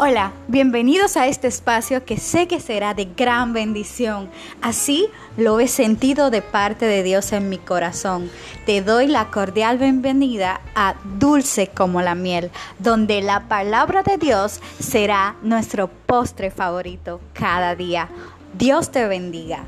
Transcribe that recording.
Hola, bienvenidos a este espacio que sé que será de gran bendición. Así lo he sentido de parte de Dios en mi corazón. Te doy la cordial bienvenida a Dulce como la miel, donde la palabra de Dios será nuestro postre favorito cada día. Dios te bendiga.